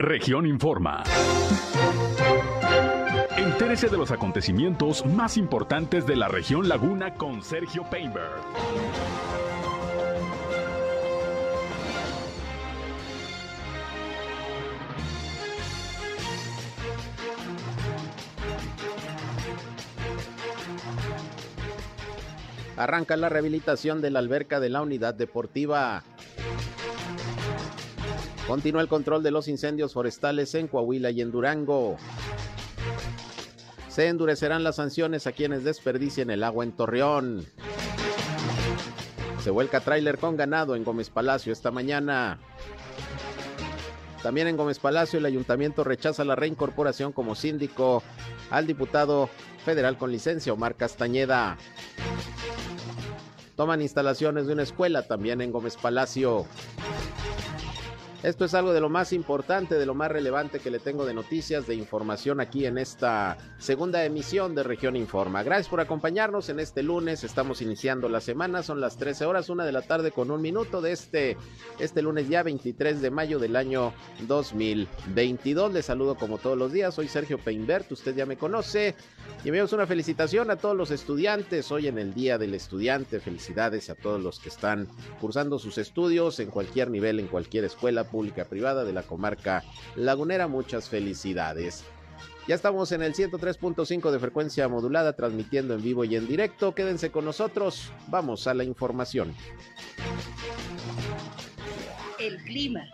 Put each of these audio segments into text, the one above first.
Región Informa. Entérese de los acontecimientos más importantes de la región Laguna con Sergio Painberg. Arranca la rehabilitación de la alberca de la unidad deportiva. Continúa el control de los incendios forestales en Coahuila y en Durango. Se endurecerán las sanciones a quienes desperdicien el agua en Torreón. Se vuelca tráiler con ganado en Gómez Palacio esta mañana. También en Gómez Palacio el ayuntamiento rechaza la reincorporación como síndico al diputado federal con licencia Omar Castañeda. Toman instalaciones de una escuela también en Gómez Palacio. Esto es algo de lo más importante, de lo más relevante que le tengo de noticias, de información aquí en esta segunda emisión de Región Informa. Gracias por acompañarnos en este lunes. Estamos iniciando la semana, son las 13 horas, una de la tarde con un minuto de este, este lunes ya 23 de mayo del año 2022. Les saludo como todos los días. Soy Sergio Peinbert, usted ya me conoce. Y enviamos una felicitación a todos los estudiantes hoy en el Día del Estudiante. Felicidades a todos los que están cursando sus estudios en cualquier nivel, en cualquier escuela pública privada de la comarca lagunera. Muchas felicidades. Ya estamos en el 103.5 de frecuencia modulada, transmitiendo en vivo y en directo. Quédense con nosotros. Vamos a la información. El clima.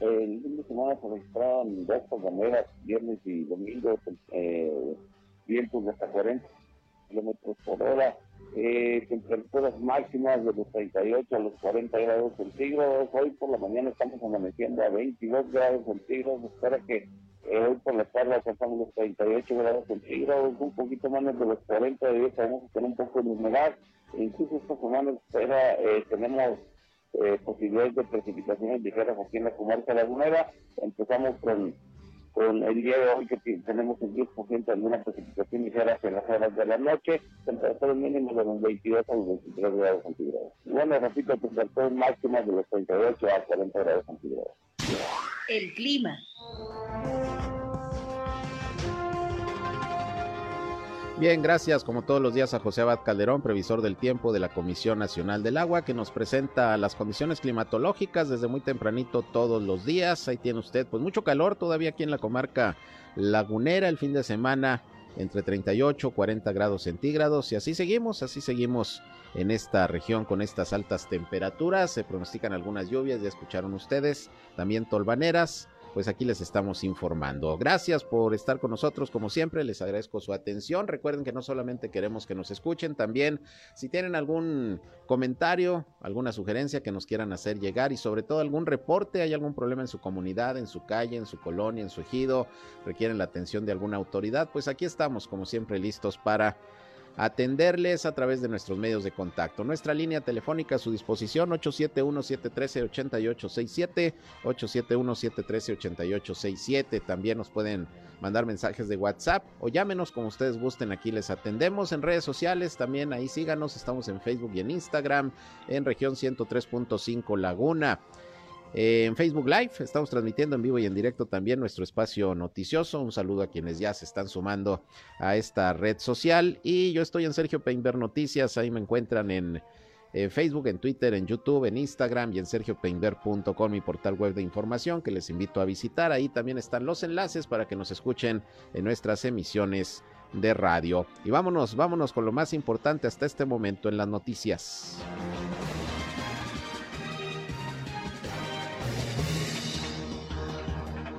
El fin de semana se registraron dos maneras, viernes y domingo, eh, vientos de hasta 40 kilómetros por hora, eh, temperaturas máximas de los 38 a los 40 grados centígrados. Hoy por la mañana estamos amaneciendo a 22 grados centígrados. Espera que eh, hoy por la tarde alcanzamos los 38 grados centígrados, un poquito menos de los 40 de día, vamos a tener un poco de humedad. Incluso esta semana espera, eh, tenemos eh, posibilidades de precipitaciones ligeras aquí en la comarca lagunera. Empezamos con con el día de hoy que tenemos el 10% de alguna precipitación ligera en las horas de la noche, temperatura mínima de los 22 a los 23 grados centígrados. Bueno, repito, temperatura máxima de los 38 a 40 grados centígrados. El clima. Bien, gracias como todos los días a José Abad Calderón, previsor del tiempo de la Comisión Nacional del Agua, que nos presenta las condiciones climatológicas desde muy tempranito todos los días. Ahí tiene usted pues mucho calor todavía aquí en la comarca lagunera el fin de semana entre 38 y 40 grados centígrados y así seguimos, así seguimos en esta región con estas altas temperaturas. Se pronostican algunas lluvias, ya escucharon ustedes, también tolvaneras pues aquí les estamos informando. Gracias por estar con nosotros, como siempre, les agradezco su atención. Recuerden que no solamente queremos que nos escuchen, también si tienen algún comentario, alguna sugerencia que nos quieran hacer llegar y sobre todo algún reporte, hay algún problema en su comunidad, en su calle, en su colonia, en su ejido, requieren la atención de alguna autoridad, pues aquí estamos, como siempre, listos para atenderles a través de nuestros medios de contacto. Nuestra línea telefónica a su disposición 871-713-8867, 871-713-8867. También nos pueden mandar mensajes de WhatsApp o llámenos como ustedes gusten, aquí les atendemos en redes sociales, también ahí síganos, estamos en Facebook y en Instagram, en región 103.5 Laguna en Facebook Live estamos transmitiendo en vivo y en directo también nuestro espacio noticioso. Un saludo a quienes ya se están sumando a esta red social. Y yo estoy en Sergio Peinber Noticias. Ahí me encuentran en, Facebook, en Twitter, en YouTube, en Instagram y en sergiopeinber.com, mi portal web de información que les invito a visitar. Ahí también están los enlaces para que nos escuchen en nuestras emisiones de radio. Y vámonos, vámonos con lo más importante hasta este momento en las noticias.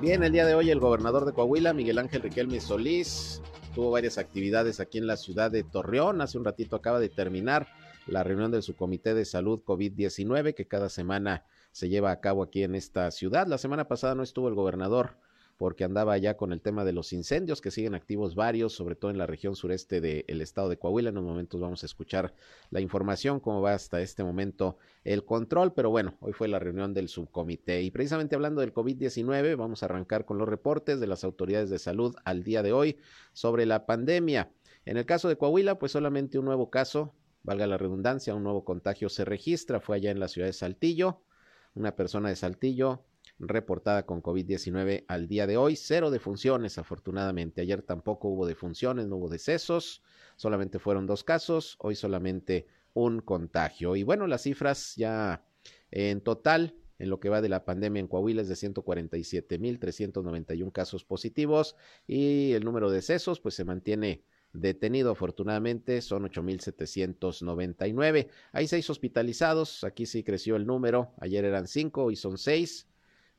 Bien, el día de hoy el gobernador de Coahuila, Miguel Ángel Riquelme Solís, tuvo varias actividades aquí en la ciudad de Torreón. Hace un ratito acaba de terminar la reunión del subcomité de salud COVID-19 que cada semana se lleva a cabo aquí en esta ciudad. La semana pasada no estuvo el gobernador porque andaba ya con el tema de los incendios que siguen activos varios, sobre todo en la región sureste del estado de Coahuila. En unos momentos vamos a escuchar la información, cómo va hasta este momento el control, pero bueno, hoy fue la reunión del subcomité y precisamente hablando del COVID-19, vamos a arrancar con los reportes de las autoridades de salud al día de hoy sobre la pandemia. En el caso de Coahuila, pues solamente un nuevo caso valga la redundancia, un nuevo contagio se registra, fue allá en la ciudad de Saltillo, una persona de Saltillo reportada con COVID-19 al día de hoy, cero defunciones afortunadamente, ayer tampoco hubo defunciones, no hubo decesos, solamente fueron dos casos, hoy solamente un contagio. Y bueno, las cifras ya en total en lo que va de la pandemia en Coahuila es de 147.391 casos positivos y el número de decesos pues se mantiene detenido afortunadamente son 8.799. Hay seis hospitalizados, aquí sí creció el número, ayer eran cinco, hoy son seis,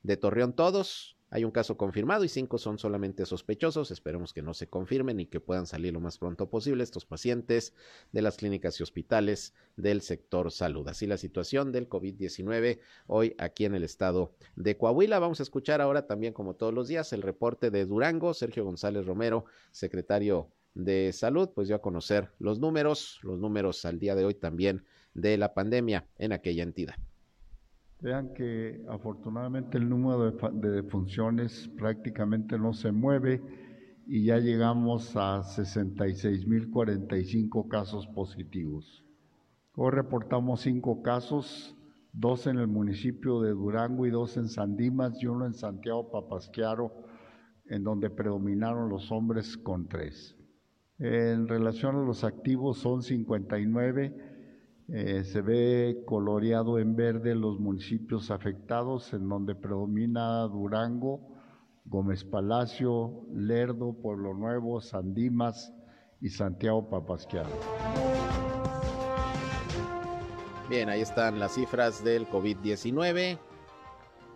de Torreón todos, hay un caso confirmado y cinco son solamente sospechosos. Esperemos que no se confirmen y que puedan salir lo más pronto posible estos pacientes de las clínicas y hospitales del sector salud. Así la situación del COVID-19 hoy aquí en el estado de Coahuila. Vamos a escuchar ahora también, como todos los días, el reporte de Durango. Sergio González Romero, secretario de Salud, pues dio a conocer los números, los números al día de hoy también de la pandemia en aquella entidad. Vean que afortunadamente el número de, defunciones prácticamente no se mueve y ya llegamos a 66.045 casos positivos. Hoy reportamos cinco casos, dos en el municipio de Durango y dos en San Dimas y uno en Santiago Papasquiaro, en donde predominaron los hombres con tres. En relación a los activos son 59 eh, se ve coloreado en verde los municipios afectados, en donde predomina Durango, Gómez Palacio, Lerdo, Pueblo Nuevo, Sandimas y Santiago Papasquiaro. Bien, ahí están las cifras del COVID-19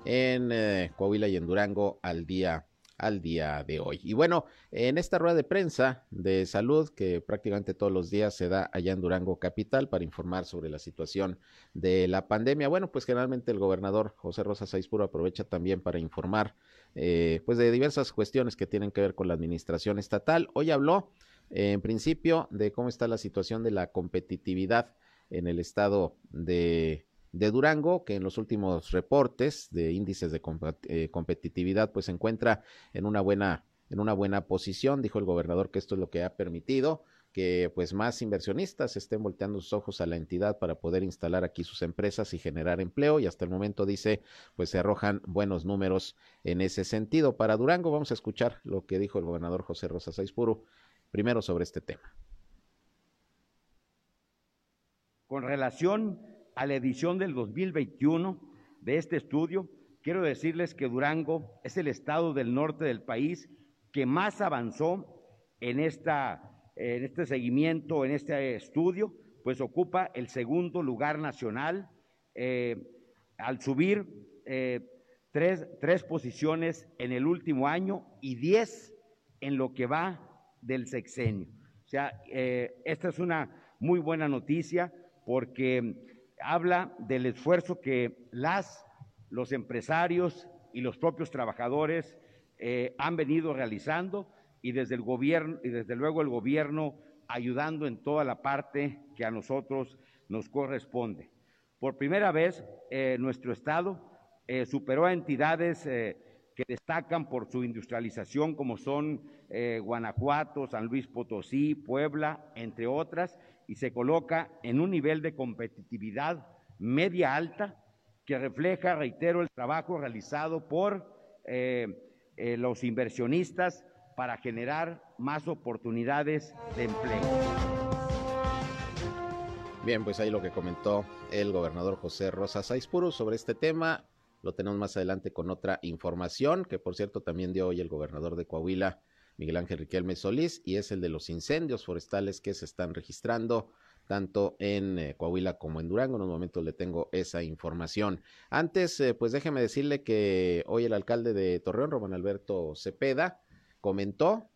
en eh, Coahuila y en Durango al día al día de hoy. Y bueno, en esta rueda de prensa de salud que prácticamente todos los días se da allá en Durango Capital para informar sobre la situación de la pandemia, bueno, pues generalmente el gobernador José Rosa Saizpuro aprovecha también para informar eh, pues de diversas cuestiones que tienen que ver con la administración estatal. Hoy habló en principio de cómo está la situación de la competitividad en el estado de de Durango, que en los últimos reportes de índices de eh, competitividad, pues se encuentra en una buena, en una buena posición. Dijo el gobernador que esto es lo que ha permitido que pues más inversionistas estén volteando sus ojos a la entidad para poder instalar aquí sus empresas y generar empleo y hasta el momento dice pues se arrojan buenos números en ese sentido. Para Durango vamos a escuchar lo que dijo el gobernador José Rosa Saizpuro primero sobre este tema. Con relación a la edición del 2021 de este estudio, quiero decirles que Durango es el estado del norte del país que más avanzó en, esta, en este seguimiento, en este estudio, pues ocupa el segundo lugar nacional eh, al subir eh, tres, tres posiciones en el último año y diez en lo que va del sexenio. O sea, eh, esta es una muy buena noticia porque habla del esfuerzo que las, los empresarios y los propios trabajadores eh, han venido realizando y desde el gobierno y desde luego el gobierno ayudando en toda la parte que a nosotros nos corresponde. Por primera vez, eh, nuestro Estado eh, superó a entidades que destacan por su industrialización, como son Guanajuato, San Luis Potosí, Puebla, entre otras, y se coloca en un nivel de competitividad media alta que refleja, reitero, el trabajo realizado por eh, eh, los inversionistas para generar más oportunidades de empleo. Bien, pues ahí lo que comentó el gobernador José Rosa Saizpuro sobre este tema. Lo tenemos más adelante con otra información que, por cierto, también dio hoy el gobernador de Coahuila Miguel Ángel Riquelme Solís, y es el de los incendios forestales que se están registrando tanto en eh, Coahuila como en Durango. En un momento le tengo esa información. Antes, eh, pues déjeme decirle que hoy el alcalde de Torreón, Román Alberto Cepeda, comentó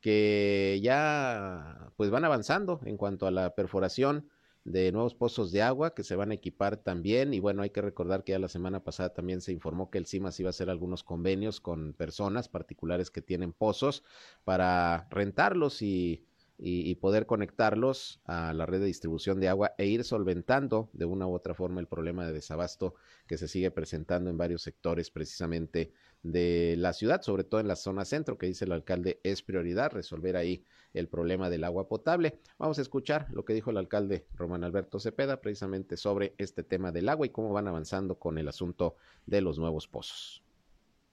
que ya pues van avanzando en cuanto a la perforación de nuevos pozos de agua que se van a equipar también. Y bueno, hay que recordar que ya la semana pasada también se informó que el CIMAS iba a hacer algunos convenios con personas particulares que tienen pozos para rentarlos y y, poder conectarlos a la red de distribución de agua e ir solventando de una u otra forma el problema de desabasto que se sigue presentando en varios sectores precisamente de la ciudad, sobre todo en la zona centro, que dice el alcalde es prioridad resolver ahí el problema del agua potable. Vamos a escuchar lo que dijo el alcalde Román Alberto Cepeda precisamente sobre este tema del agua y cómo van avanzando con el asunto de los nuevos pozos.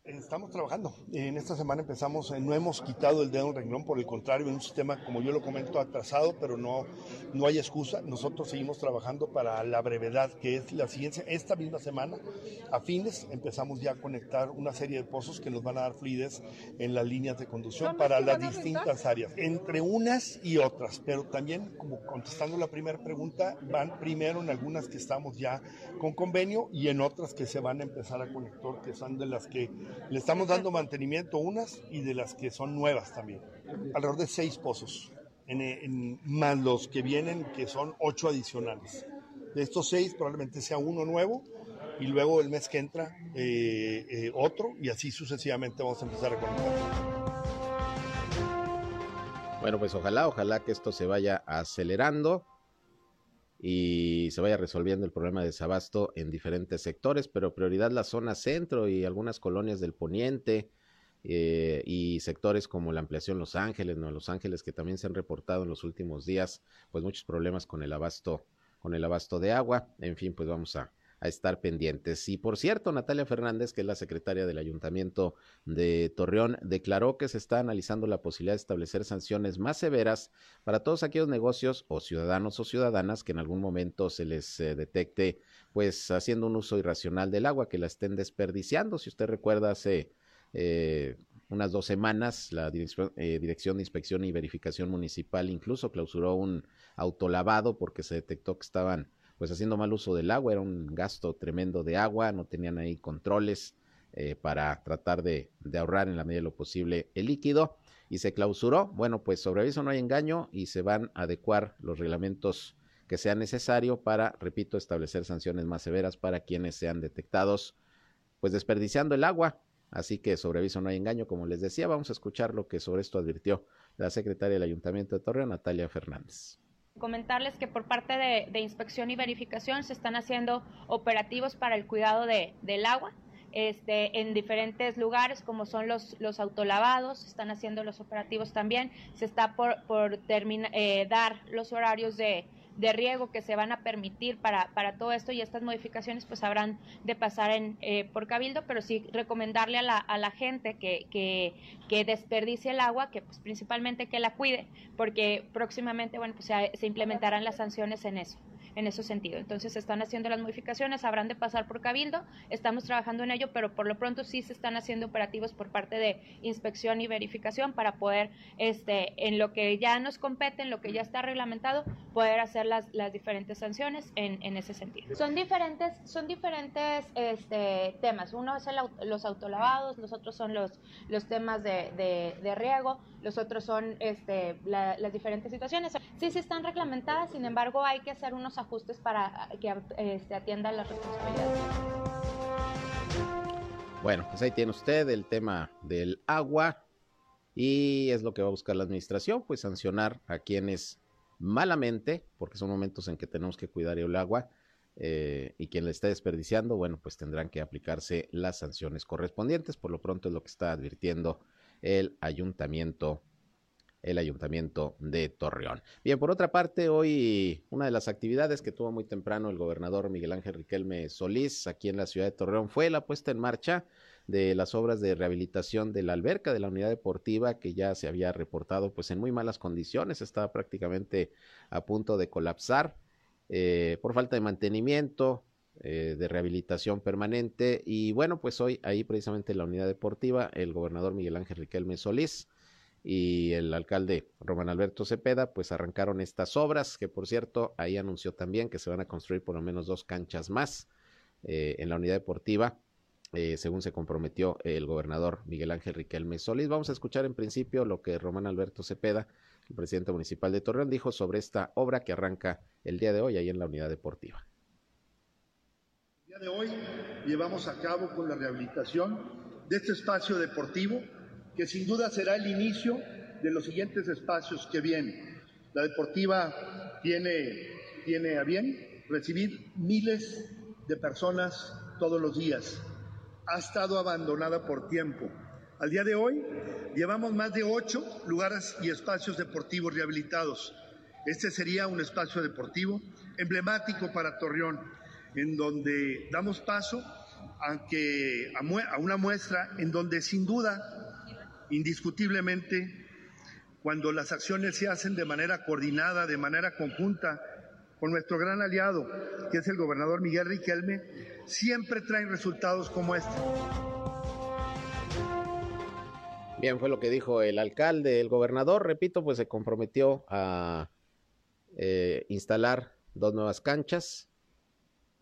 Estamos trabajando. En esta semana empezamos, eh, no hemos quitado el dedo en renglón, por el contrario, en un sistema, como yo lo comento, atrasado, pero no, no hay excusa. Nosotros seguimos trabajando para la brevedad, que es la ciencia. Esta misma semana, a fines, empezamos ya a conectar una serie de pozos que nos van a dar fluidez en las líneas de conducción para las distintas áreas, entre unas y otras. Pero también, como contestando la primera pregunta, van primero en algunas que estamos ya con convenio y en otras que se van a empezar a conectar, que son de las que le estamos dando mantenimiento unas y de las que son nuevas también. Alrededor de seis pozos, más los que vienen, que son ocho adicionales. De estos seis probablemente sea uno nuevo y luego el mes que entra eh, eh, otro y así sucesivamente vamos a empezar a conectar. Bueno, pues ojalá, ojalá que esto se vaya acelerando y se vaya resolviendo el problema de desabasto en diferentes sectores, pero prioridad la zona centro y algunas colonias del poniente eh, y sectores como la ampliación Los Ángeles, ¿no? Los Ángeles que también se han reportado en los últimos días, pues muchos problemas con el abasto, con el abasto de agua. En fin, pues vamos a, a estar pendientes. Y por cierto, Natalia Fernández, que es la secretaria del Ayuntamiento de Torreón, declaró que se está analizando la posibilidad de establecer sanciones más severas para todos aquellos negocios o ciudadanos o ciudadanas que en algún momento se les eh, detecte pues haciendo un uso irracional del agua, que la estén desperdiciando. Si usted recuerda, hace eh, unas dos semanas la dirección, eh, dirección, de Inspección y Verificación Municipal incluso clausuró un autolavado porque se detectó que estaban pues haciendo mal uso del agua, era un gasto tremendo de agua, no tenían ahí controles eh, para tratar de, ahorrar en la medida de lo posible el líquido y se clausuró. Bueno, pues sobre eso no hay engaño y se van a adecuar los reglamentos que sea necesario para, repito, establecer sanciones más severas para quienes sean detectados, pues desperdiciando el agua. Así que sobre aviso no hay engaño, como les decía, vamos a escuchar lo que sobre esto advirtió la secretaria del Ayuntamiento de Torreón, Natalia Fernández comentarles que por parte de, inspección y verificación se están haciendo operativos para el cuidado de, del agua. Este, en diferentes lugares como son los, los autolavados, se están haciendo los operativos también, se está por, por eh, dar los horarios de, de riego que se van a permitir para, para todo esto y estas modificaciones pues habrán de pasar en, eh, por cabildo, pero sí recomendarle a la, a la gente que, que, que, desperdicie el agua, que pues principalmente que la cuide, porque próximamente bueno pues se, se implementarán las sanciones en eso en ese sentido. Entonces se están haciendo las modificaciones, habrán de pasar por cabildo, estamos trabajando en ello, pero por lo pronto sí se están haciendo operativos por parte de inspección y verificación para poder, este, en lo que ya nos compete, en lo que ya está reglamentado, poder hacer las, las diferentes sanciones en, en ese sentido. Son diferentes, son diferentes este, temas. Uno es los autolavados, los otros son los, los temas de, de, riego, los otros son este, las diferentes situaciones. Sí, sí están reglamentadas, sin embargo hay que hacer unos ajustes para que se este, atiendan las responsabilidades. Bueno, pues ahí tiene usted el tema del agua y es lo que va a buscar la administración, pues sancionar a quienes malamente, porque son momentos en que tenemos que cuidar el agua, eh, y quien le está desperdiciando, bueno, pues tendrán que aplicarse las sanciones correspondientes. Por lo pronto es lo que está advirtiendo el ayuntamiento el ayuntamiento de Torreón. Bien, por otra parte, hoy una de las actividades que tuvo muy temprano el gobernador Miguel Ángel Riquelme Solís aquí en la ciudad de Torreón fue la puesta en marcha de las obras de rehabilitación de la alberca de la unidad deportiva que ya se había reportado pues en muy malas condiciones, estaba prácticamente a punto de colapsar eh, por falta de mantenimiento, eh, de rehabilitación permanente y bueno pues hoy ahí precisamente en la unidad deportiva el gobernador Miguel Ángel Riquelme Solís y el alcalde Román Alberto Cepeda, pues arrancaron estas obras, que por cierto, ahí anunció también que se van a construir por lo menos dos canchas más eh, en la unidad deportiva, eh, según se comprometió el gobernador Miguel Ángel Riquelme Solís. Vamos a escuchar en principio lo que Román Alberto Cepeda, el presidente municipal de Torreón, dijo sobre esta obra que arranca el día de hoy ahí en la unidad deportiva. El día de hoy llevamos a cabo con la rehabilitación de este espacio deportivo que sin duda será el inicio de los siguientes espacios que vienen. La deportiva tiene, tiene a bien recibir miles de personas todos los días. Ha estado abandonada por tiempo. Al día de hoy llevamos más de ocho lugares y espacios deportivos rehabilitados. Este sería un espacio deportivo emblemático para Torreón, en donde damos paso a, que, a, una muestra en donde sin duda, indiscutiblemente, cuando las acciones se hacen de manera coordinada, de manera conjunta, con nuestro gran aliado, que es el gobernador Miguel Riquelme, siempre traen resultados como este. Bien, fue lo que dijo el alcalde. El gobernador, repito, pues se comprometió a eh, instalar dos nuevas canchas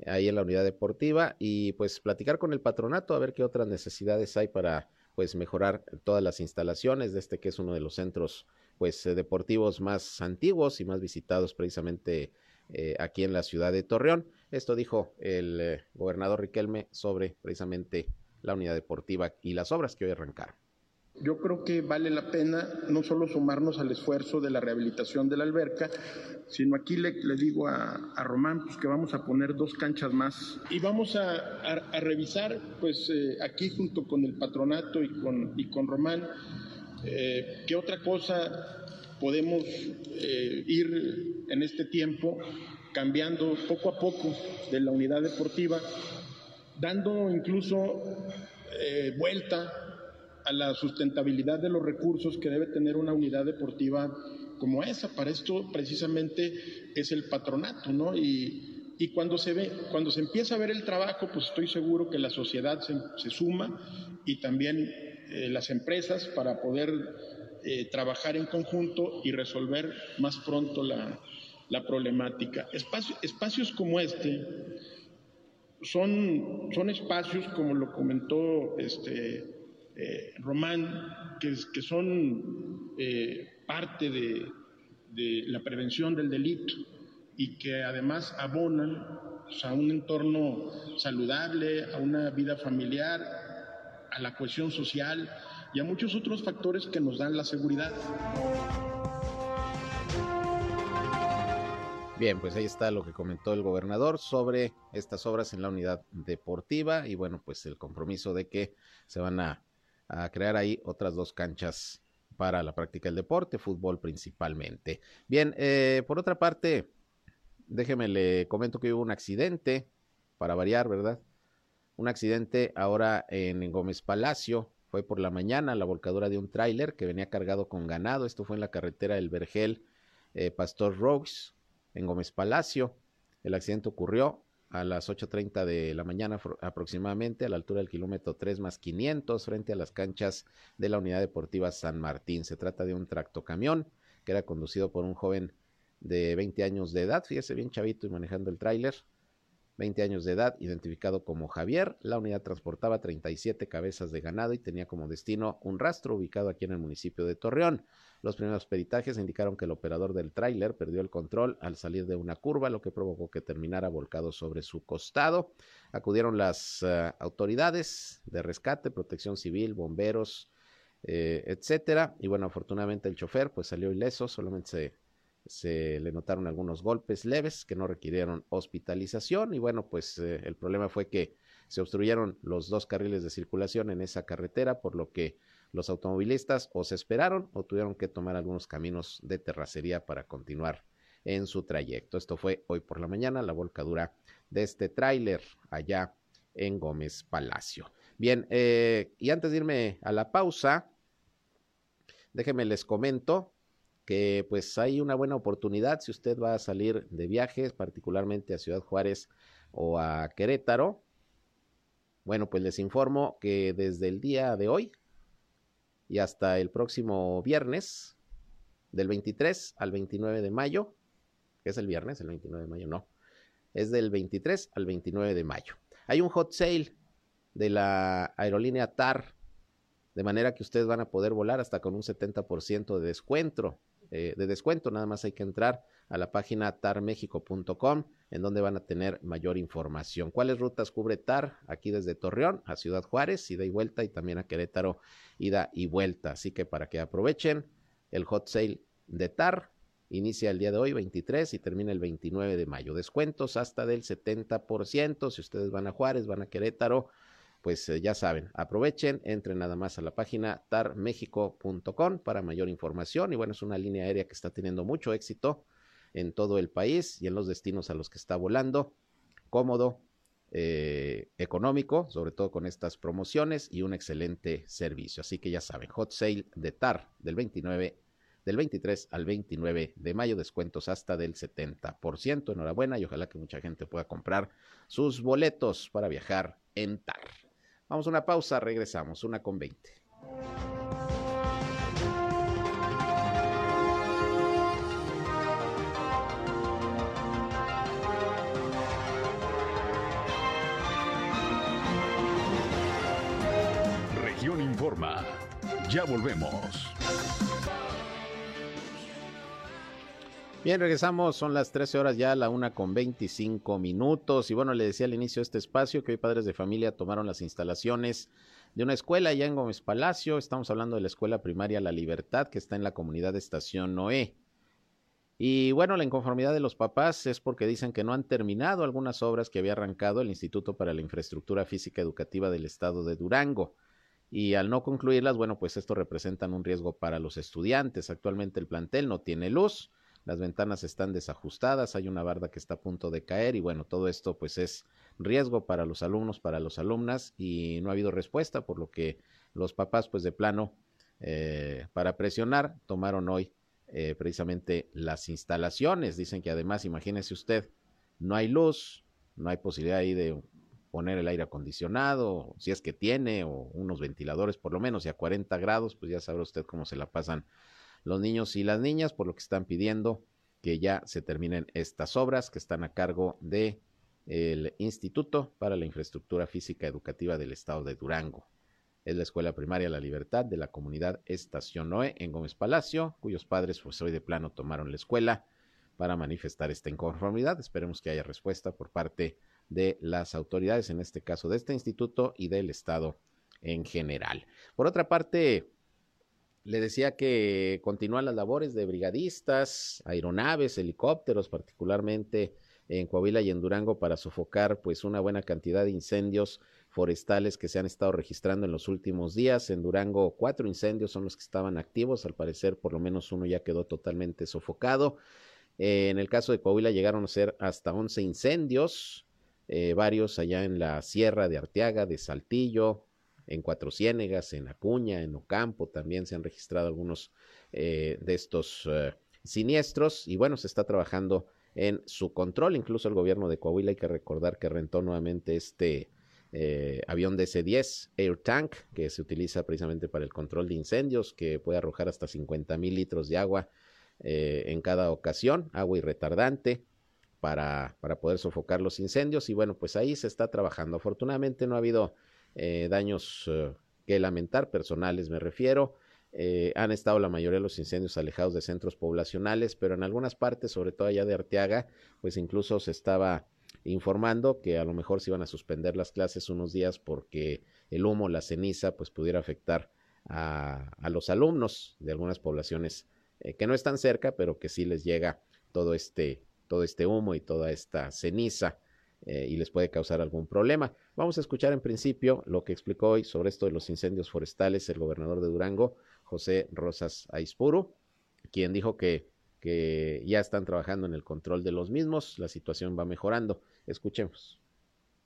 ahí en la unidad deportiva y pues platicar con el patronato a ver qué otras necesidades hay para pues mejorar todas las instalaciones de este que es uno de los centros pues eh, deportivos más antiguos y más visitados precisamente eh, aquí en la ciudad de Torreón. Esto dijo el gobernador Riquelme sobre precisamente la unidad deportiva y las obras que hoy arrancaron. Yo creo que vale la pena no solo sumarnos al esfuerzo de la rehabilitación de la alberca, sino aquí le, digo a, Román pues, que vamos a poner dos canchas más. Y vamos a, revisar pues eh, aquí junto con el patronato y con, y con Román eh, qué otra cosa podemos eh, ir en este tiempo cambiando poco a poco de la unidad deportiva, dando incluso vuelta a la sustentabilidad de los recursos que debe tener una unidad deportiva como esa. Para esto precisamente es el patronato, ¿no? Y, y cuando se ve, cuando se empieza a ver el trabajo, pues estoy seguro que la sociedad se, suma y también eh, las empresas para poder eh, trabajar en conjunto y resolver más pronto la, la problemática. espacios como este son, son espacios, como lo comentó este, eh, Román, que, son eh, parte de, la prevención del delito y que además abonan a un entorno saludable, a una vida familiar, a la cohesión social y a muchos otros factores que nos dan la seguridad. Bien, pues ahí está lo que comentó el gobernador sobre estas obras en la unidad deportiva y bueno, pues el compromiso de que se van a a crear ahí otras dos canchas para la práctica del deporte, fútbol principalmente. Bien, eh, por otra parte, déjeme le comento que hubo un accidente, para variar, ¿verdad? Un accidente ahora en Gómez Palacio, fue por la mañana la volcadura de un tráiler que venía cargado con ganado, esto fue en la carretera del Vergel, eh, Pastor Rogues, en Gómez Palacio. El accidente ocurrió a las 8.30 de la mañana aproximadamente, a la altura del kilómetro 3 más 500, frente a las canchas de la Unidad Deportiva San Martín. Se trata de un tractocamión que era conducido por un joven de 20 años de edad, fíjese bien chavito y manejando el tráiler, 20 años de edad, identificado como Javier. La unidad transportaba 37 cabezas de ganado y tenía como destino un rastro ubicado aquí en el municipio de Torreón. Los primeros peritajes indicaron que el operador del tráiler perdió el control al salir de una curva, lo que provocó que terminara volcado sobre su costado. Acudieron las uh, autoridades de rescate, protección civil, bomberos, eh, etcétera. Y bueno, afortunadamente el chofer pues salió ileso, solamente se se le notaron algunos golpes leves que no requirieron hospitalización y bueno, pues eh, el problema fue que se obstruyeron los dos carriles de circulación en esa carretera, por lo que los automovilistas o se esperaron o tuvieron que tomar algunos caminos de terracería para continuar en su trayecto. Esto fue hoy por la mañana, la volcadura de este tráiler allá en Gómez Palacio. Bien, eh, y antes de irme a la pausa, déjenme les comento que pues hay una buena oportunidad si usted va a salir de viajes, particularmente a Ciudad Juárez o a Querétaro. Bueno, pues les informo que desde el día de hoy y hasta el próximo viernes, del 23 al 29 de mayo, que es el viernes, el 29 de mayo, no, es del 23 al 29 de mayo. Hay un hot sale de la aerolínea TAR, de manera que ustedes van a poder volar hasta con un 70% de descuento. Eh, de descuento. Nada más hay que entrar a la página tarmexico.com en donde van a tener mayor información. ¿Cuáles rutas cubre TAR? Aquí desde Torreón a Ciudad Juárez, ida y vuelta, y también a Querétaro, ida y vuelta. Así que para que aprovechen el hot sale de TAR, inicia el día de hoy, 23, y termina el 29 de mayo. Descuentos hasta del 70%. Si ustedes van a Juárez, van a Querétaro, pues eh, ya saben, aprovechen, entren nada más a la página tarmexico.com para mayor información. Y bueno, es una línea aérea que está teniendo mucho éxito en todo el país y en los destinos a los que está volando. Cómodo, eh, económico, sobre todo con estas promociones y un excelente servicio. Así que ya saben, hot sale de TAR del 29 del 23 al 29 de mayo, descuentos hasta del 70%. Enhorabuena y ojalá que mucha gente pueda comprar sus boletos para viajar en TAR. Vamos a una pausa, regresamos, una con 20. Región Informa. Ya volvemos. Bien, regresamos, son las 13 horas ya, la una con 25 minutos. Y bueno, le decía al inicio de este espacio que hoy padres de familia tomaron las instalaciones de una escuela allá en Gómez Palacio. Estamos hablando de la escuela primaria La Libertad, que está en la comunidad de Estación Noé. Y bueno, la inconformidad de los papás es porque dicen que no han terminado algunas obras que había arrancado el Instituto para la Infraestructura Física Educativa del Estado de Durango. Y al no concluirlas, bueno, pues esto representan un riesgo para los estudiantes. Actualmente el plantel no tiene luz las ventanas están desajustadas, hay una barda que está a punto de caer y bueno, todo esto pues es riesgo para los alumnos, para las alumnas y no ha habido respuesta, por lo que los papás pues de plano eh, para presionar tomaron hoy eh, precisamente las instalaciones. Dicen que además, imagínese usted, no hay luz, no hay posibilidad ahí de poner el aire acondicionado, si es que tiene, o unos ventiladores por lo menos, y a 40 grados, pues ya sabrá usted cómo se la pasan los niños y las niñas, por lo que están pidiendo que ya se terminen estas obras que están a cargo de el Instituto para la Infraestructura Física Educativa del Estado de Durango. Es la Escuela Primaria La Libertad de la comunidad Estación Noé en Gómez Palacio, cuyos padres pues hoy de plano tomaron la escuela para manifestar esta inconformidad. Esperemos que haya respuesta por parte de las autoridades, en este caso de este instituto y del Estado en general. Por otra parte, le decía que continúan las labores de brigadistas, aeronaves, helicópteros, particularmente en Coahuila y en Durango para sofocar pues una buena cantidad de incendios forestales que se han estado registrando en los últimos días. En Durango cuatro incendios son los que estaban activos, al parecer por lo menos uno ya quedó totalmente sofocado. Eh, en el caso de Coahuila llegaron a ser hasta 11 incendios, eh, varios allá en la sierra de Arteaga, de Saltillo, en Cuatro Ciénegas, en Acuña, en Ocampo, también se han registrado algunos eh, de estos eh, siniestros y bueno, se está trabajando en su control, incluso el gobierno de Coahuila, hay que recordar que rentó nuevamente este eh, avión DC-10 Air Tank, que se utiliza precisamente para el control de incendios, que puede arrojar hasta 50 mil litros de agua en cada ocasión, agua y retardante. Para, para poder sofocar los incendios y bueno pues ahí se está trabajando afortunadamente no ha habido eh, daños eh, que lamentar, personales me refiero. Eh, han estado la mayoría de los incendios alejados de centros poblacionales, pero en algunas partes, sobre todo allá de Arteaga, pues incluso se estaba informando que a lo mejor se iban a suspender las clases unos días porque el humo, la ceniza, pues pudiera afectar a, a los alumnos de algunas poblaciones que no están cerca, pero que sí les llega todo este, todo este humo y toda esta ceniza. Eh, y les puede causar algún problema. Vamos a escuchar en principio lo que explicó hoy sobre esto de los incendios forestales el gobernador de Durango, José Rosas Aispuru, quien dijo que, que ya están trabajando en el control de los mismos, la situación va mejorando. Escuchemos.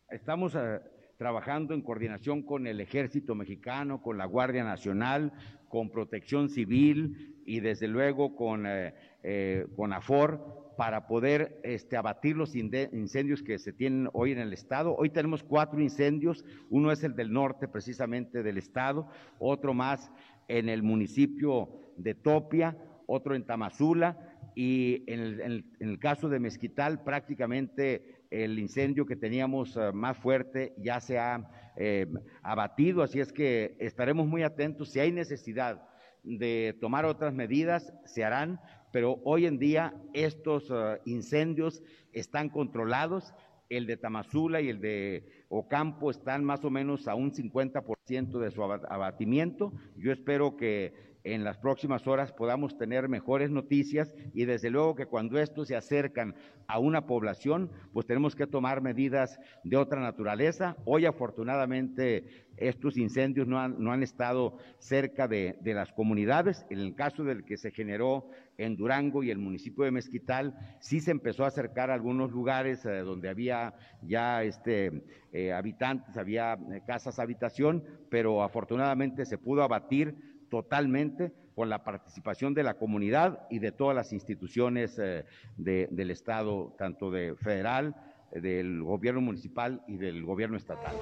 Estamos eh, trabajando en coordinación con el Ejército Mexicano, con la Guardia Nacional, con Protección Civil y desde luego con, eh, con AFOR para poder este, abatir los incendios que se tienen hoy en el estado. Hoy tenemos cuatro incendios, uno es el del norte precisamente del estado, otro más en el municipio de Topia, otro en Tamazula y en el, caso de Mezquital prácticamente el incendio que teníamos eh, más fuerte ya se ha eh, abatido, así es que estaremos muy atentos. Si hay necesidad de tomar otras medidas, se harán, pero hoy en día estos uh, incendios están controlados. El de Tamazula y el de Ocampo están más o menos a un 50% de su abatimiento. Yo espero que, en las próximas horas podamos tener mejores noticias y desde luego que cuando estos se acercan a una población, pues tenemos que tomar medidas de otra naturaleza. Hoy afortunadamente estos incendios no han, no han estado cerca de, de, las comunidades. En el caso del que se generó en Durango y el municipio de Mezquital, sí se empezó a acercar a algunos lugares eh, donde había ya este, eh, habitantes, había eh, casas habitación, pero afortunadamente se pudo abatir totalmente con la participación de la comunidad y de todas las instituciones eh, de, del Estado, tanto de federal, del gobierno municipal y del gobierno estatal.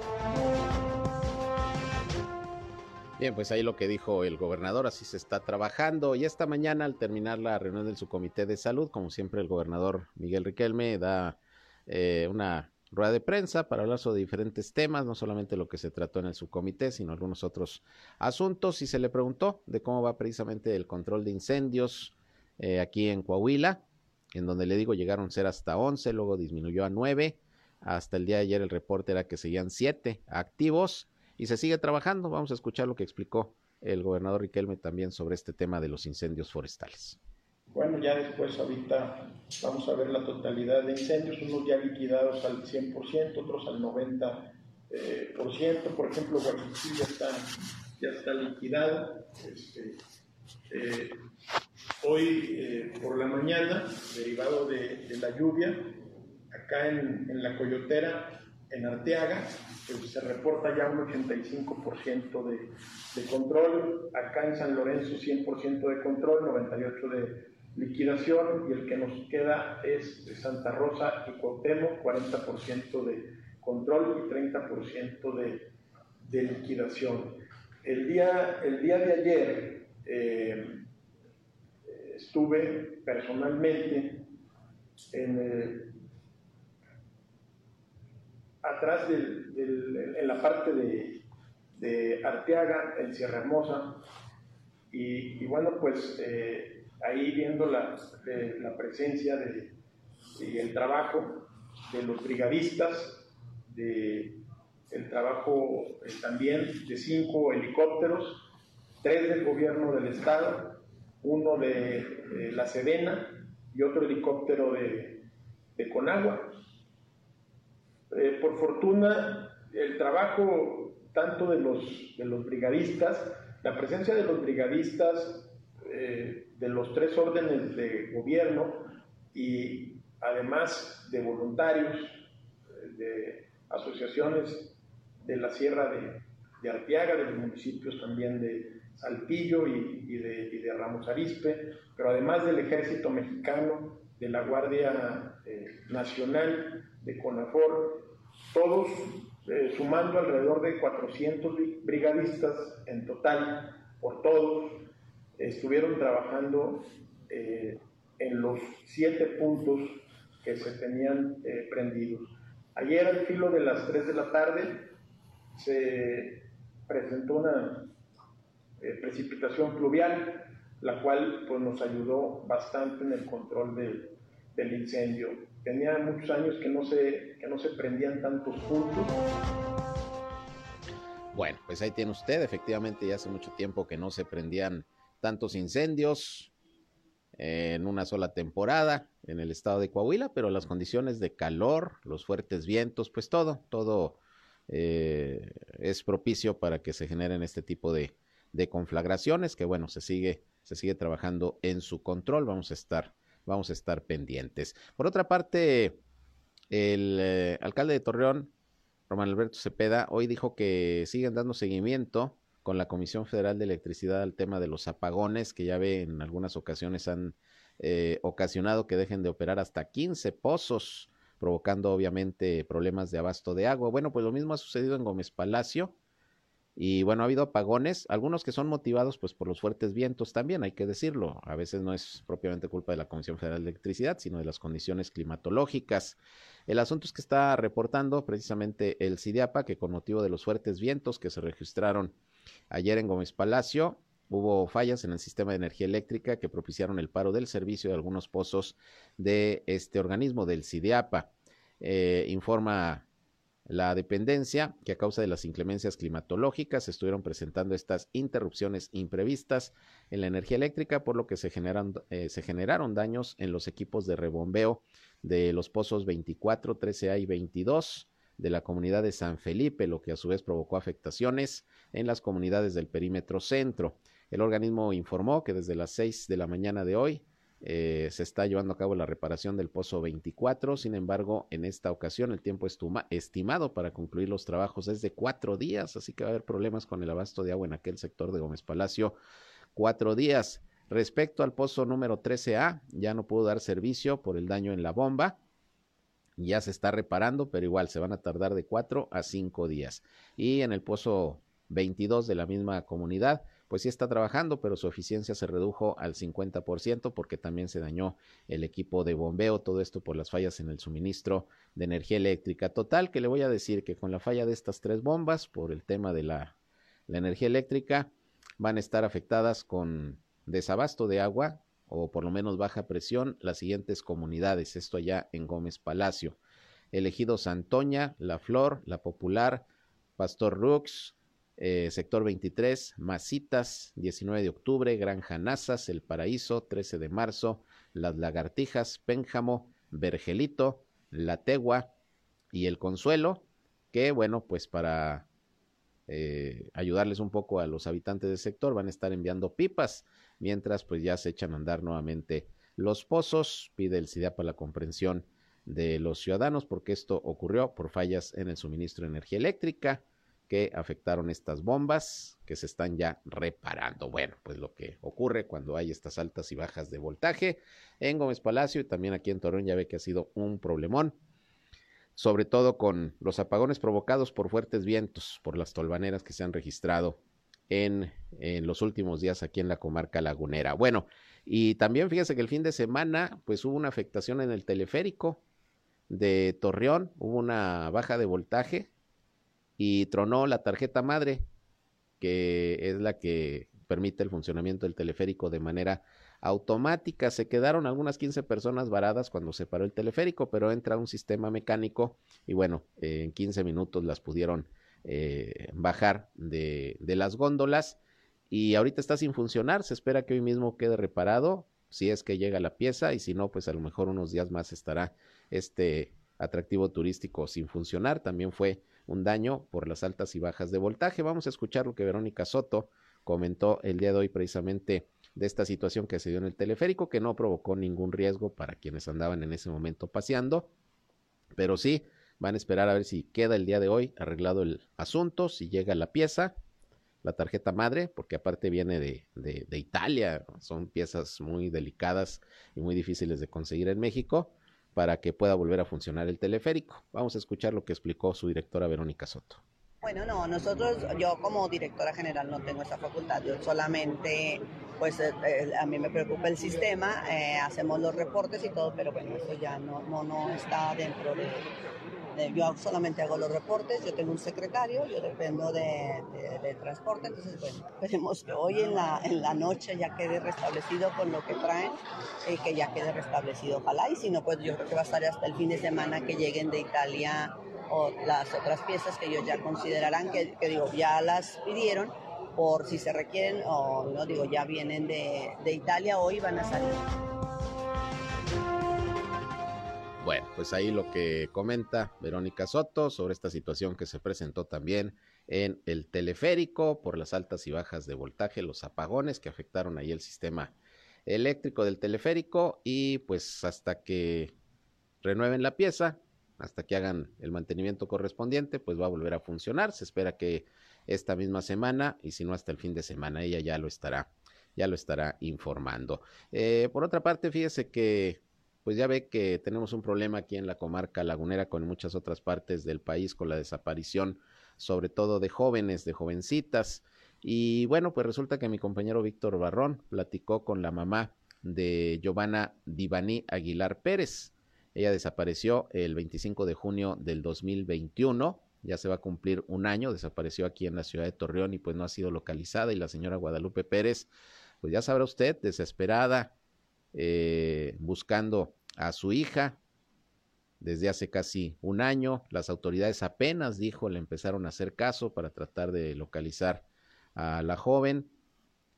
Bien, pues ahí lo que dijo el gobernador, así se está trabajando. Y esta mañana, al terminar la reunión del subcomité de salud, como siempre, el gobernador Miguel Riquelme da eh, una rueda de prensa para hablar sobre diferentes temas, no solamente lo que se trató en el subcomité, sino algunos otros asuntos. Y se le preguntó de cómo va precisamente el control de incendios eh, aquí en Coahuila, en donde le digo llegaron a ser hasta 11, luego disminuyó a 9. Hasta el día de ayer el reporte era que seguían 7 activos y se sigue trabajando. Vamos a escuchar lo que explicó el gobernador Riquelme también sobre este tema de los incendios forestales. Bueno, ya después ahorita vamos a ver la totalidad de incendios, unos ya liquidados al 100%, otros al 90%. Eh, por, ciento. por ejemplo, Guachichí ya está, ya está liquidado. Este, eh, hoy eh, por la mañana, derivado de, de la lluvia, acá en, en la Coyotera en Arteaga pues, se reporta ya un 85% de, de, control, acá en San Lorenzo 100% de control, 98% de liquidación y el que nos queda es de Santa Rosa y Cuauhtémoc, 40% de control y 30% de, de, liquidación. El día, el día de ayer eh, estuve personalmente atrás del, en la parte de, Arteaga, en Sierra Hermosa, y, y bueno, pues eh, ahí viendo la, de, la presencia de, y el trabajo de los brigadistas, de, el trabajo eh, también de cinco helicópteros, tres del gobierno del estado, uno de, de la Sedena y otro helicóptero de, de Conagua, eh, por fortuna, el trabajo tanto de los, de los brigadistas, la presencia de los brigadistas eh, de los tres órdenes de gobierno y además de voluntarios, eh, de asociaciones de la Sierra de, de, Arteaga, de los municipios también de Saltillo y, de, Ramos Arispe, pero además del ejército mexicano, de la Guardia eh, Nacional, de CONAFOR, todos eh, sumando alrededor de 400 brigadistas en total, por todos, estuvieron trabajando eh, en los siete puntos que se tenían eh, prendidos. Ayer al filo de las 3 de la tarde se presentó una eh, precipitación pluvial, la cual pues, nos ayudó bastante en el control de, del incendio. Tenía muchos años que no se, que no se prendían tantos puntos. Bueno, pues ahí tiene usted, efectivamente ya hace mucho tiempo que no se prendían tantos incendios en una sola temporada en el estado de Coahuila, pero las condiciones de calor, los fuertes vientos, pues todo, todo eh, es propicio para que se generen este tipo de, de conflagraciones, que bueno, se sigue, se sigue trabajando en su control, vamos a estar vamos a estar pendientes. Por otra parte, el eh, alcalde de Torreón, Román Alberto Cepeda, hoy dijo que siguen dando seguimiento con la Comisión Federal de Electricidad al tema de los apagones, que ya ve en algunas ocasiones han eh, ocasionado que dejen de operar hasta 15 pozos, provocando obviamente problemas de abasto de agua. Bueno, pues lo mismo ha sucedido en Gómez Palacio y bueno, ha habido apagones, algunos que son motivados pues por los fuertes vientos también, hay que decirlo. A veces no es propiamente culpa de la Comisión Federal de Electricidad, sino de las condiciones climatológicas. El asunto es que está reportando precisamente el CIDIAPA que con motivo de los fuertes vientos que se registraron ayer en Gómez Palacio, hubo fallas en el sistema de energía eléctrica que propiciaron el paro del servicio de algunos pozos de este organismo, del CIDIAPA. Eh, informa la dependencia que a causa de las inclemencias climatológicas estuvieron presentando estas interrupciones imprevistas en la energía eléctrica, por lo que se, generan, eh, se generaron daños en los equipos de rebombeo de los pozos 24, 13A y 22 de la comunidad de San Felipe, lo que a su vez provocó afectaciones en las comunidades del perímetro centro. El organismo informó que desde las 6 de la mañana de hoy eh, se está llevando a cabo la reparación del pozo 24. Sin embargo, en esta ocasión el tiempo estimado para concluir los trabajos es de cuatro días, así que va a haber problemas con el abasto de agua en aquel sector de Gómez Palacio. Cuatro días. Respecto al pozo número 13A, ya no pudo dar servicio por el daño en la bomba. Ya se está reparando, pero igual se van a tardar de cuatro a cinco días. Y en el pozo 22 de la misma comunidad, pues sí está trabajando, pero su eficiencia se redujo al 50% porque también se dañó el equipo de bombeo, todo esto por las fallas en el suministro de energía eléctrica. Total, que le voy a decir que con la falla de estas tres bombas, por el tema de la, la energía eléctrica, van a estar afectadas con desabasto de agua o por lo menos baja presión las siguientes comunidades, esto allá en Gómez Palacio. Elegido Santoña, La Flor, La Popular, Pastor Rux, eh, sector 23, Masitas, 19 de octubre, Granja Nazas, El Paraíso, 13 de marzo, Las Lagartijas, Pénjamo, Vergelito, La Tegua y El Consuelo, que bueno, pues para eh, ayudarles un poco a los habitantes del sector van a estar enviando pipas, mientras pues ya se echan a andar nuevamente los pozos, pide el CIDAPA la comprensión de los ciudadanos porque esto ocurrió por fallas en el suministro de energía eléctrica que afectaron estas bombas que se están ya reparando. Bueno, pues lo que ocurre cuando hay estas altas y bajas de voltaje en Gómez Palacio y también aquí en Torreón ya ve que ha sido un problemón, sobre todo con los apagones provocados por fuertes vientos, por las tolvaneras que se han registrado en, los últimos días aquí en la comarca lagunera. Bueno, y también fíjese que el fin de semana pues hubo una afectación en el teleférico de Torreón, hubo una baja de voltaje y tronó la tarjeta madre, que es la que permite el funcionamiento del teleférico de manera automática. Se quedaron algunas 15 personas varadas cuando se paró el teleférico, pero entra un sistema mecánico y bueno, en 15 minutos las pudieron eh, bajar de, de las góndolas y ahorita está sin funcionar. Se espera que hoy mismo quede reparado, si es que llega la pieza y si no, pues a lo mejor unos días más estará este atractivo turístico sin funcionar. También fue un daño por las altas y bajas de voltaje. Vamos a escuchar lo que Verónica Soto comentó el día de hoy precisamente de esta situación que se dio en el teleférico, que no provocó ningún riesgo para quienes andaban en ese momento paseando, pero sí van a esperar a ver si queda el día de hoy arreglado el asunto, si llega la pieza, la tarjeta madre, porque aparte viene de, de, Italia, son piezas muy delicadas y muy difíciles de conseguir en México para que pueda volver a funcionar el teleférico. Vamos a escuchar lo que explicó su directora Verónica Soto. Bueno, no, nosotros, yo como directora general no tengo esa facultad, yo solamente, pues eh, eh, a mí me preocupa el sistema, eh, hacemos los reportes y todo, pero bueno, eso ya no, no, no está dentro de, yo solamente hago los reportes, yo tengo un secretario, yo dependo de, transporte, entonces bueno, esperemos que hoy en la, en la noche ya quede restablecido con lo que traen, y que ya quede restablecido, ojalá, y si no, pues yo creo que va a estar hasta el fin de semana que lleguen de Italia o las otras piezas que ellos ya considerarán, que, que digo, ya las pidieron, por si se requieren, o no digo, ya vienen de, de Italia, hoy van a salir. Bueno, pues ahí lo que comenta Verónica Soto sobre esta situación que se presentó también en el teleférico por las altas y bajas de voltaje, los apagones que afectaron ahí el sistema eléctrico del teleférico y pues hasta que renueven la pieza, hasta que hagan el mantenimiento correspondiente, pues va a volver a funcionar. Se espera que esta misma semana y si no hasta el fin de semana ella ya lo estará, ya lo estará informando. Eh, por otra parte, fíjese que pues ya ve que tenemos un problema aquí en la comarca lagunera con muchas otras partes del país con la desaparición sobre todo de jóvenes, de jovencitas. Y bueno, pues resulta que mi compañero Víctor Barrón platicó con la mamá de Giovanna Divaní Aguilar Pérez. Ella desapareció el 25 de junio del 2021, ya se va a cumplir un año, desapareció aquí en la ciudad de Torreón y pues no ha sido localizada y la señora Guadalupe Pérez, pues ya sabrá usted, desesperada, eh, buscando a su hija, desde hace casi un año. Las autoridades apenas, dijo, le empezaron a hacer caso para tratar de localizar a la joven.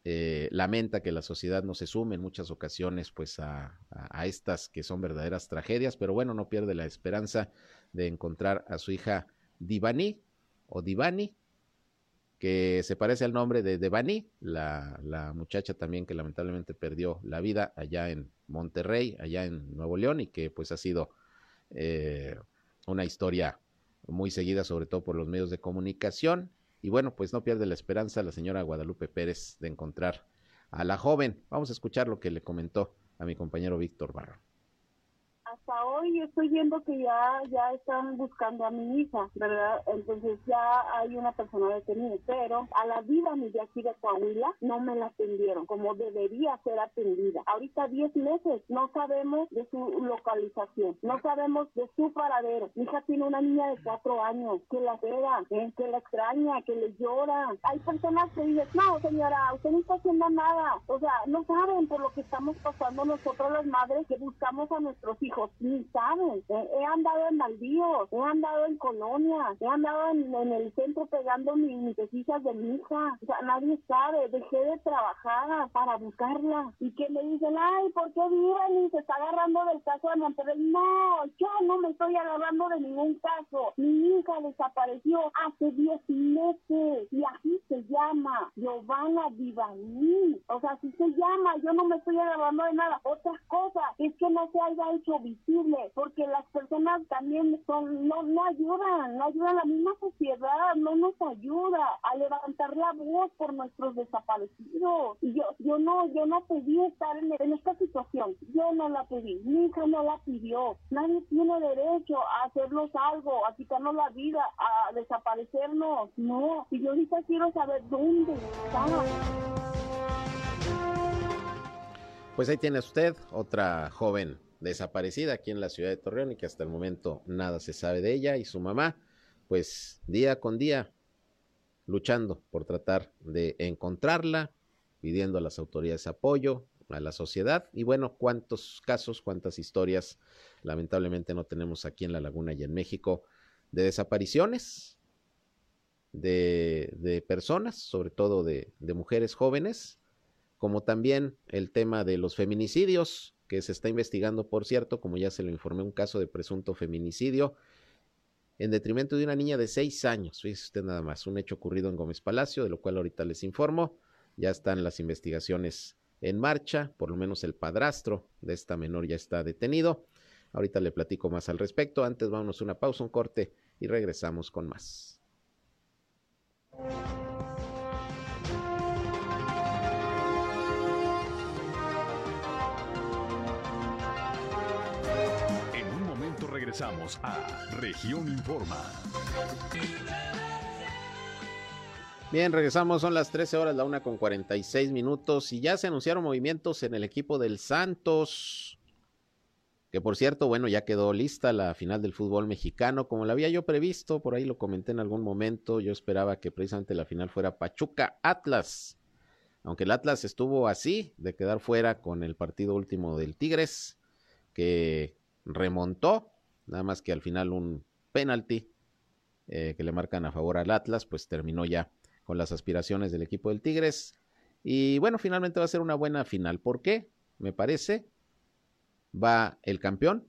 Eh, lamenta que la sociedad no se sume en muchas ocasiones pues a, a, estas que son verdaderas tragedias, pero bueno, no pierde la esperanza de encontrar a su hija Divani o Divani, que se parece al nombre de Devani, la, la, muchacha también que lamentablemente perdió la vida allá en Monterrey, allá en Nuevo León, y que pues ha sido eh, una historia muy seguida sobre todo por los medios de comunicación. Y bueno, pues no pierde la esperanza la señora Guadalupe Pérez de encontrar a la joven. Vamos a escuchar lo que le comentó a mi compañero Víctor Barro hoy estoy viendo que ya ya están buscando a mi hija, ¿verdad? Entonces ya hay una persona detenida, pero a la vida mi de aquí de Coahuila no me la atendieron como debería ser atendida. Ahorita 10 meses no sabemos de su localización, no sabemos de su paradero. Mi hija tiene una niña de 4 años que la espera, eh, que la extraña, que le llora. Hay personas que dicen, no señora, usted no está haciendo nada. O sea, no saben por lo que estamos pasando nosotros las madres que buscamos a nuestros hijos ni saben. He, andado en baldíos, he andado en colonias, he andado en, el centro pegando mis, mis de mi hija. O sea, nadie sabe. Dejé de trabajar para buscarla. Y que me dicen, ay, ¿por qué viven y se está agarrando del caso de Monterrey? No, yo no me estoy agarrando de ningún caso. Mi hija desapareció hace 10 meses y así se llama Giovanna Divaní. O sea, así se llama. Yo no me estoy agarrando de nada. Otra cosa es que no se haya hecho porque las personas también son, no, no ayudan, no ayudan, la misma sociedad no nos ayuda a levantar la voz por nuestros desaparecidos. Y yo, yo no, yo no pedí estar en, en esta situación, yo no la pedí, mi hija no la pidió, nadie tiene derecho a hacernos algo, a quitarnos la vida, a desaparecernos, no, y yo ahorita quiero saber dónde está. Pues ahí tiene usted otra joven desaparecida aquí en la ciudad de Torreón y que hasta el momento nada se sabe de ella y su mamá, pues día con día luchando por tratar de encontrarla, pidiendo a las autoridades apoyo, a la sociedad. Y bueno, cuántos casos, cuántas historias lamentablemente no tenemos aquí en la laguna y en México de desapariciones de, de personas, sobre todo de, de mujeres jóvenes, como también el tema de los feminicidios, que se está investigando, por cierto, como ya se lo informé, un caso de presunto feminicidio en detrimento de una niña de seis años. Fíjese usted nada más, un hecho ocurrido en Gómez Palacio, de lo cual ahorita les informo. Ya están las investigaciones en marcha, por lo menos el padrastro de esta menor ya está detenido. Ahorita le platico más al respecto. Antes vámonos una pausa, un corte y regresamos con más. Regresamos a Región Informa. Bien, regresamos, son las 13 horas, la una con 46 minutos y ya se anunciaron movimientos en el equipo del Santos, que por cierto, bueno, ya quedó lista la final del fútbol mexicano, como la había yo previsto, por ahí lo comenté en algún momento, yo esperaba que precisamente la final fuera Pachuca Atlas, aunque el Atlas estuvo así de quedar fuera con el partido último del Tigres, que remontó Nada más que al final un penalti eh, que le marcan a favor al Atlas, pues terminó ya con las aspiraciones del equipo del Tigres. Y bueno, finalmente va a ser una buena final. ¿Por qué? Me parece. Va el campeón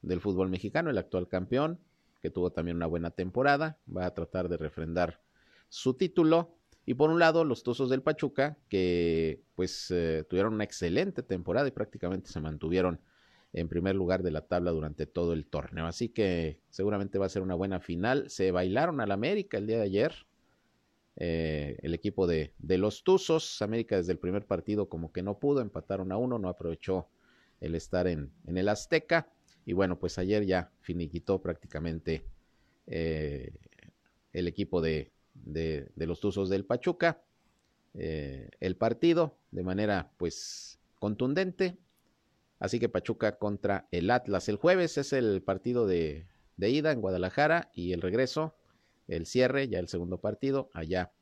del fútbol mexicano, el actual campeón, que tuvo también una buena temporada. Va a tratar de refrendar su título. Y por un lado, los Tuzos del Pachuca, que pues eh, tuvieron una excelente temporada y prácticamente se mantuvieron en primer lugar de la tabla durante todo el torneo. Así que seguramente va a ser una buena final. Se bailaron al América el día de ayer. Eh, el equipo de, de, los Tuzos. América desde el primer partido como que no pudo, empataron a uno, no aprovechó el estar en, en el Azteca. Y bueno, pues ayer ya finiquitó prácticamente eh, el equipo de, de, los Tuzos del Pachuca. Eh, el partido de manera pues contundente, Así que Pachuca contra el Atlas. El jueves es el partido de, ida en Guadalajara y el regreso, el cierre, ya el segundo partido, allá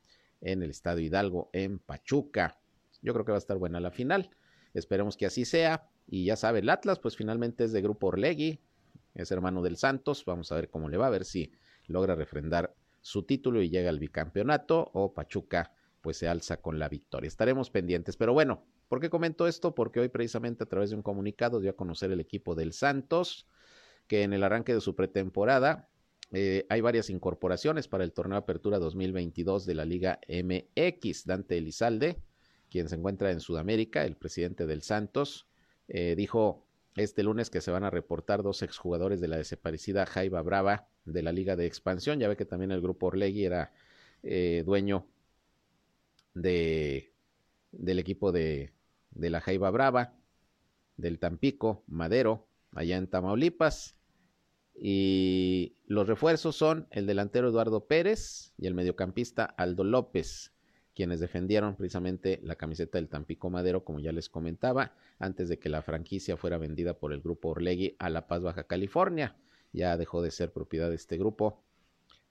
en el Estadio Hidalgo en Pachuca. Yo creo que va a estar buena la final. Esperemos que así sea. Y ya sabe, el Atlas, pues finalmente es de Grupo Orlegui, es hermano del Santos, vamos a ver cómo le va, a ver si logra refrendar su título y llega al bicampeonato o Pachuca pues se alza con la victoria. Estaremos pendientes, pero bueno, ¿por qué comento esto? Porque hoy precisamente a través de un comunicado dio a conocer el equipo del Santos que en el arranque de su pretemporada eh, hay varias incorporaciones para el torneo Apertura 2022 de la Liga MX. Dante Elizalde, quien se encuentra en Sudamérica, el presidente del Santos, eh, dijo este lunes que se van a reportar dos exjugadores de la desaparecida Jaiba Brava de la Liga de Expansión. Ya ve que también el grupo Orlegui era eh, dueño de, del equipo de, de la Jaiba Brava, del Tampico, Madero, allá en Tamaulipas. Y los refuerzos son el delantero Eduardo Pérez y el mediocampista Aldo López, quienes defendieron precisamente la camiseta del Tampico Madero, como ya les comentaba, antes de que la franquicia fuera vendida por el grupo Orlegui a La Paz, Baja California. Ya dejó de ser propiedad de este grupo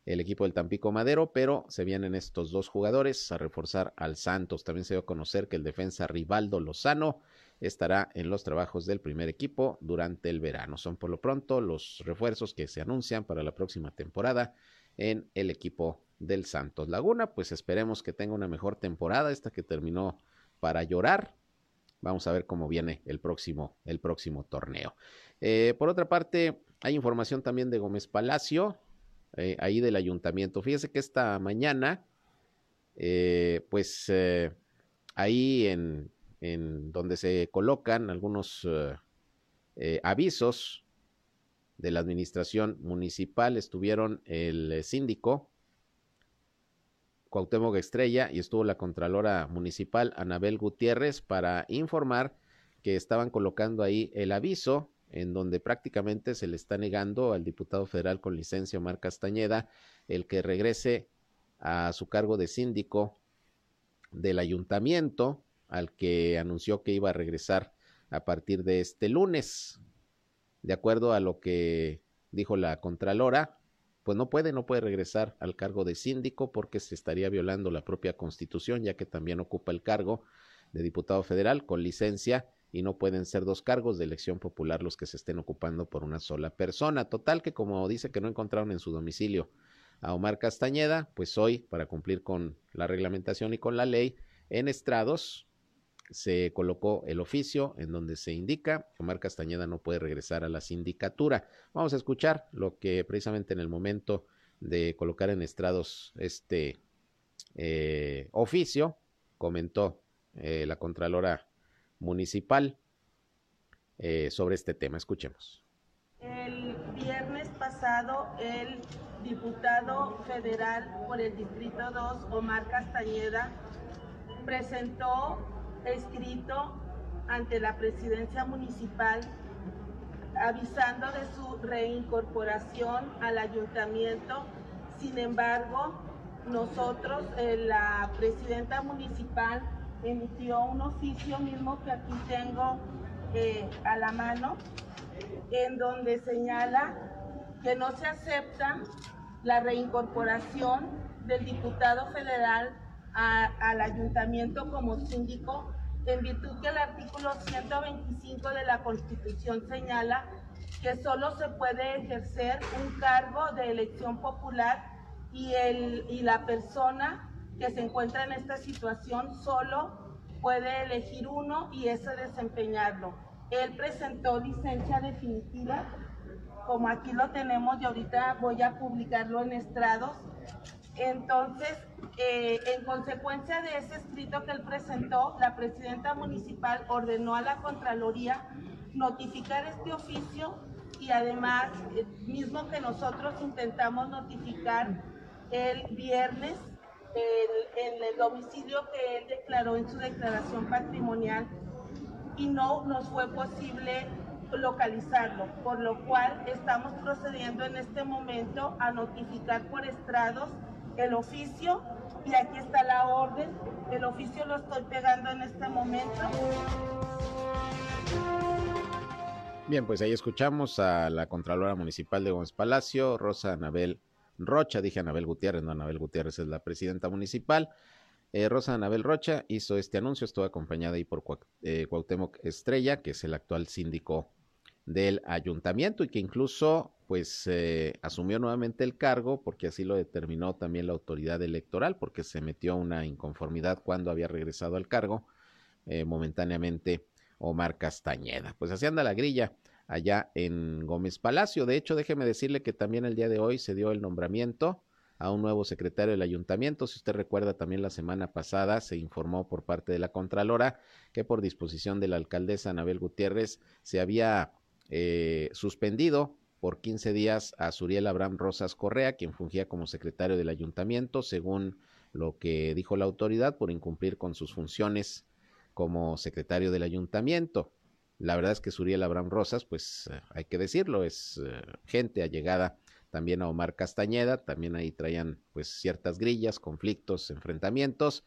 el equipo del Tampico Madero, pero se vienen estos dos jugadores a reforzar al Santos. También se dio a conocer que el defensa Rivaldo Lozano estará en los trabajos del primer equipo durante el verano. Son por lo pronto los refuerzos que se anuncian para la próxima temporada en el equipo del Santos Laguna. Pues esperemos que tenga una mejor temporada, esta que terminó para llorar. Vamos a ver cómo viene el próximo, el próximo torneo. Eh, por otra parte, hay información también de Gómez Palacio, eh, ahí del ayuntamiento. Fíjese que esta mañana, eh, pues ahí en, donde se colocan algunos eh, eh, avisos de la administración municipal. Estuvieron el eh, síndico Cuauhtémoc Estrella y estuvo la contralora municipal Anabel Gutiérrez para informar que estaban colocando ahí el aviso en donde prácticamente se le está negando al diputado federal con licencia Omar Castañeda el que regrese a su cargo de síndico del ayuntamiento al que anunció que iba a regresar a partir de este lunes. De acuerdo a lo que dijo la Contralora, pues no puede, no puede regresar al cargo de síndico porque se estaría violando la propia constitución, ya que también ocupa el cargo de diputado federal con licencia y no pueden ser dos cargos de elección popular los que se estén ocupando por una sola persona. Total que como dice que no encontraron en su domicilio a Omar Castañeda, pues hoy, para cumplir con la reglamentación y con la ley, en estrados se colocó el oficio en donde se indica que Omar Castañeda no puede regresar a la sindicatura. Vamos a escuchar lo que precisamente en el momento de colocar en estrados este eh, oficio comentó eh, la Contralora Municipal eh, sobre este tema. Escuchemos. El viernes pasado, el diputado federal por el Distrito 2, Omar Castañeda, presentó escrito ante la presidencia municipal avisando de su reincorporación al ayuntamiento. Sin embargo, nosotros, eh, la presidenta municipal emitió un oficio mismo que aquí tengo eh, a la mano, en donde señala que no se acepta la reincorporación del diputado federal al ayuntamiento como síndico en virtud que el artículo 125 de la Constitución señala que solo se puede ejercer un cargo de elección popular y, el, y la persona que se encuentra en esta situación solo puede elegir uno y ese desempeñarlo. Él presentó licencia definitiva, como aquí lo tenemos y ahorita voy a publicarlo en estrados. Entonces, eh, en consecuencia de ese escrito que él presentó, la presidenta municipal ordenó a la Contraloría notificar este oficio y además, eh, mismo que nosotros intentamos notificar el viernes en el domicilio que él declaró en su declaración patrimonial y no nos fue posible localizarlo, por lo cual estamos procediendo en este momento a notificar por estrados el oficio y aquí está la orden. El oficio lo estoy pegando en este momento. Bien, pues ahí escuchamos a la Contralora Municipal de Gómez Palacio, Rosa Anabel Rocha, dije Anabel Gutiérrez, no Anabel Gutiérrez es la presidenta municipal. Eh, Rosa Anabel Rocha hizo este anuncio, estuvo acompañada ahí por eh, Cuauhtémoc Estrella, que es el actual síndico del ayuntamiento y que incluso pues eh, asumió nuevamente el cargo porque así lo determinó también la autoridad electoral porque se metió una inconformidad cuando había regresado al cargo eh, momentáneamente Omar Castañeda. Pues así anda la grilla allá en Gómez Palacio. De hecho, déjeme decirle que también el día de hoy se dio el nombramiento a un nuevo secretario del ayuntamiento. Si usted recuerda, también la semana pasada se informó por parte de la Contralora que por disposición de la alcaldesa Anabel Gutiérrez se había eh, suspendido por 15 días a Suriel Abraham Rosas Correa, quien fungía como secretario del ayuntamiento, según lo que dijo la autoridad, por incumplir con sus funciones como secretario del ayuntamiento. La verdad es que Suriel Abraham Rosas, pues eh, hay que decirlo, es eh, gente allegada también a Omar Castañeda, también ahí traían pues ciertas grillas, conflictos, enfrentamientos.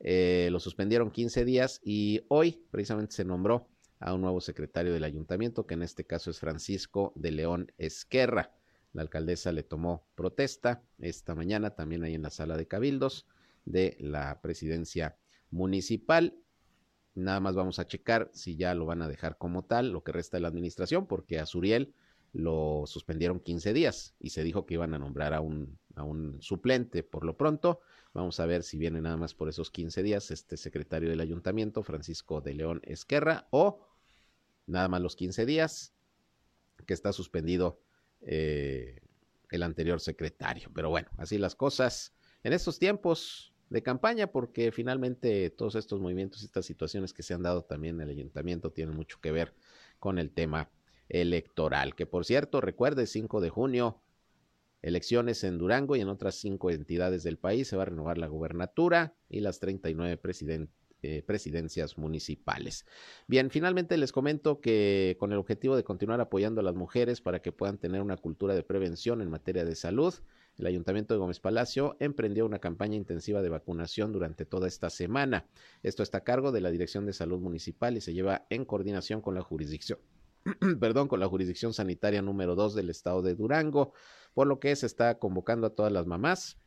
Eh, lo suspendieron 15 días y hoy precisamente se nombró a un nuevo secretario del ayuntamiento, que en este caso es Francisco de León Esquerra. La alcaldesa le tomó protesta esta mañana también ahí en la sala de cabildos de la presidencia municipal Nada más vamos a checar si ya lo van a dejar como tal, lo que resta de la administración, porque a Suriel lo suspendieron 15 días y se dijo que iban a nombrar a un, a un suplente por lo pronto. Vamos a ver si viene nada más por esos 15 días este secretario del ayuntamiento, Francisco de León Esquerra, o nada más los 15 días que está suspendido eh, el anterior secretario. Pero bueno, así las cosas. En estos tiempos, de campaña, porque finalmente todos estos movimientos, estas situaciones que se han dado también en el ayuntamiento tienen mucho que ver con el tema electoral. Que por cierto, recuerde, 5 de junio, elecciones en Durango y en otras cinco entidades del país. Se va a renovar la gubernatura y las 39 eh, presidencias municipales. Bien, finalmente les comento que con el objetivo de continuar apoyando a las mujeres para que puedan tener una cultura de prevención en materia de salud, el Ayuntamiento de Gómez Palacio emprendió una campaña intensiva de vacunación durante toda esta semana. Esto está a cargo de la Dirección de Salud Municipal y se lleva en coordinación con la jurisdicción perdón, con la jurisdicción sanitaria número 2 del estado de Durango, por lo que se está convocando a todas las mamás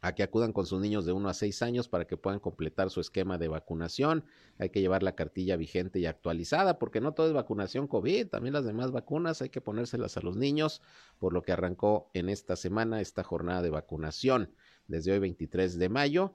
a que acudan con sus niños de 1 a 6 años para que puedan completar su esquema de vacunación. Hay que llevar la cartilla vigente y actualizada porque no todo es vacunación COVID, también las demás vacunas hay que ponérselas a los niños, por lo que arrancó en esta semana esta jornada de vacunación desde hoy 23 de mayo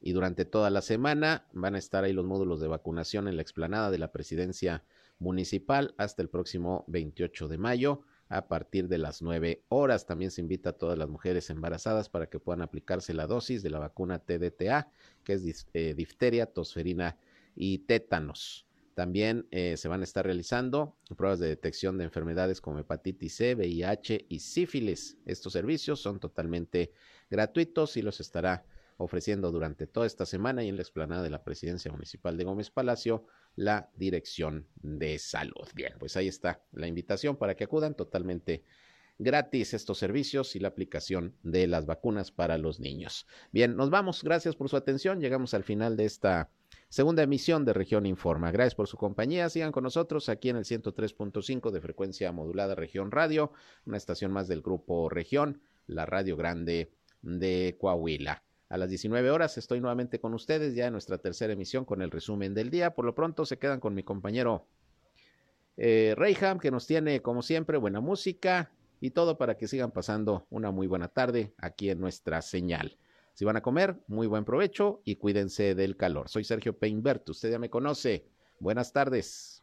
y durante toda la semana van a estar ahí los módulos de vacunación en la explanada de la presidencia municipal hasta el próximo 28 de mayo a partir de las 9 horas. También se invita a todas las mujeres embarazadas para que puedan aplicarse la dosis de la vacuna TDTA, que es eh, difteria, tosferina y tétanos. También eh, se van a estar realizando pruebas de detección de enfermedades como hepatitis C, VIH y sífilis. Estos servicios son totalmente gratuitos y los estará ofreciendo durante toda esta semana y en la explanada de la Presidencia Municipal de Gómez Palacio la Dirección de Salud. Bien, pues ahí está la invitación para que acudan totalmente gratis estos servicios y la aplicación de las vacunas para los niños. Bien, nos vamos. Gracias por su atención. Llegamos al final de esta segunda emisión de Región Informa. Gracias por su compañía. Sigan con nosotros aquí en el 103.5 de frecuencia modulada Región Radio, una estación más del grupo Región, la Radio Grande de Coahuila. A las 19 horas estoy nuevamente con ustedes ya en nuestra tercera emisión con el resumen del día. Por lo pronto se quedan con mi compañero eh, Reyham, que nos tiene como siempre buena música y todo para que sigan pasando una muy buena tarde aquí en nuestra señal. Si van a comer, muy buen provecho y cuídense del calor. Soy Sergio Peinbert, usted ya me conoce. Buenas tardes.